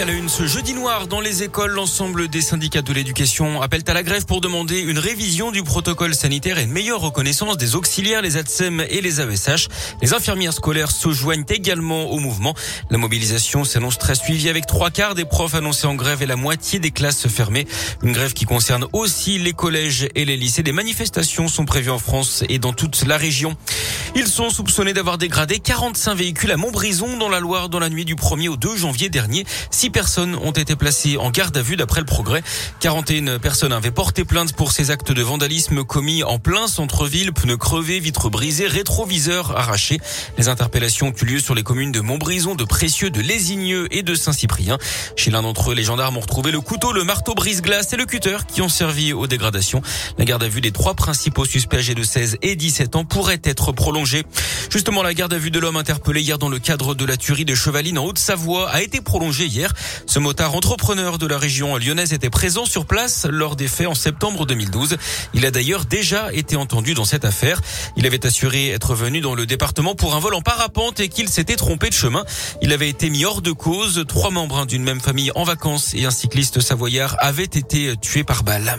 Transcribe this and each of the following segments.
A la une ce jeudi noir dans les écoles. L'ensemble des syndicats de l'éducation appellent à la grève pour demander une révision du protocole sanitaire et une meilleure reconnaissance des auxiliaires, les ATSEM et les AESH. Les infirmières scolaires se joignent également au mouvement. La mobilisation s'annonce très suivie avec trois quarts des profs annoncés en grève et la moitié des classes fermées. Une grève qui concerne aussi les collèges et les lycées. Des manifestations sont prévues en France et dans toute la région. Ils sont soupçonnés d'avoir dégradé 45 véhicules à Montbrison dans la Loire dans la nuit du 1er au 2 janvier dernier. Personnes ont été placées en garde à vue d'après le progrès. 41 personnes avaient porté plainte pour ces actes de vandalisme commis en plein centre-ville, pneus crevés, vitres brisées, rétroviseurs arrachés. Les interpellations ont eu lieu sur les communes de Montbrison, de Précieux, de Lésigneux et de Saint-Cyprien. Chez l'un d'entre eux, les gendarmes ont retrouvé le couteau, le marteau brise-glace et le cutter qui ont servi aux dégradations. La garde à vue des trois principaux suspects âgés de 16 et 17 ans pourrait être prolongée. Justement, la garde à vue de l'homme interpellé hier dans le cadre de la tuerie de Chevaline en Haute-Savoie a été prolongée hier. Ce motard entrepreneur de la région lyonnaise était présent sur place lors des faits en septembre 2012. Il a d'ailleurs déjà été entendu dans cette affaire. Il avait assuré être venu dans le département pour un vol en parapente et qu'il s'était trompé de chemin. Il avait été mis hors de cause. Trois membres d'une même famille en vacances et un cycliste savoyard avaient été tués par balle.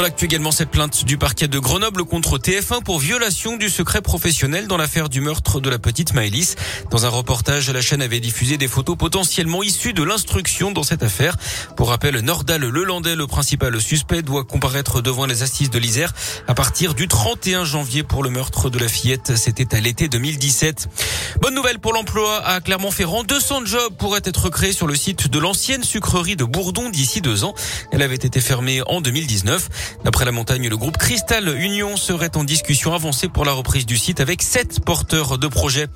Dans l'actu également, cette plainte du parquet de Grenoble contre TF1 pour violation du secret professionnel dans l'affaire du meurtre de la petite Maëlys. Dans un reportage, la chaîne avait diffusé des photos potentiellement issues de l'instruction dans cette affaire. Pour rappel, Nordal Lelandais, le principal suspect, doit comparaître devant les assises de l'Isère à partir du 31 janvier pour le meurtre de la fillette. C'était à l'été 2017. Bonne nouvelle pour l'emploi à Clermont-Ferrand. 200 jobs pourraient être créés sur le site de l'ancienne sucrerie de Bourdon d'ici deux ans. Elle avait été fermée en 2019. D'après la montagne, le groupe Cristal Union serait en discussion avancée pour la reprise du site avec sept porteurs de projets.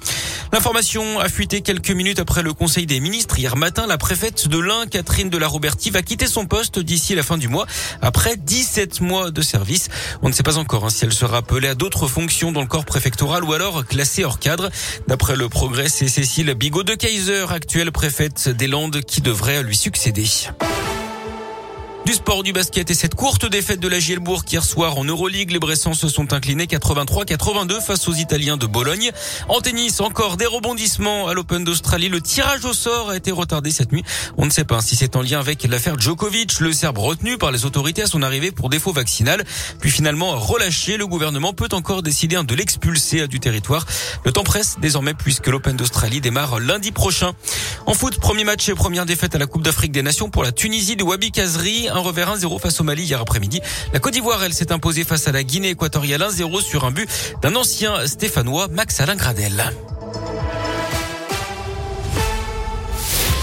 L'information a fuité quelques minutes après le Conseil des ministres. Hier matin, la préfète de l'Ain, Catherine de la Robertie, va quitter son poste d'ici la fin du mois après 17 mois de service. On ne sait pas encore hein, si elle sera appelée à d'autres fonctions dans le corps préfectoral ou alors classée hors cadre. D'après le progrès, c'est Cécile Bigot de Kaiser, actuelle préfète des Landes, qui devrait lui succéder. Du sport, du basket et cette courte défaite de la Gielbourg hier soir en Euroleague, les Bressans se sont inclinés 83-82 face aux Italiens de Bologne. En tennis, encore des rebondissements à l'Open d'Australie. Le tirage au sort a été retardé cette nuit. On ne sait pas si c'est en lien avec l'affaire Djokovic, le Serbe retenu par les autorités à son arrivée pour défaut vaccinal, puis finalement relâché. Le gouvernement peut encore décider de l'expulser du territoire. Le temps presse désormais puisque l'Open d'Australie démarre lundi prochain. En foot, premier match et première défaite à la Coupe d'Afrique des Nations pour la Tunisie de Wabi Kazri un revers 1-0 face au Mali hier après-midi. La Côte d'Ivoire, elle s'est imposée face à la Guinée équatoriale 1-0 sur un but d'un ancien stéphanois, Max Alain Gradel.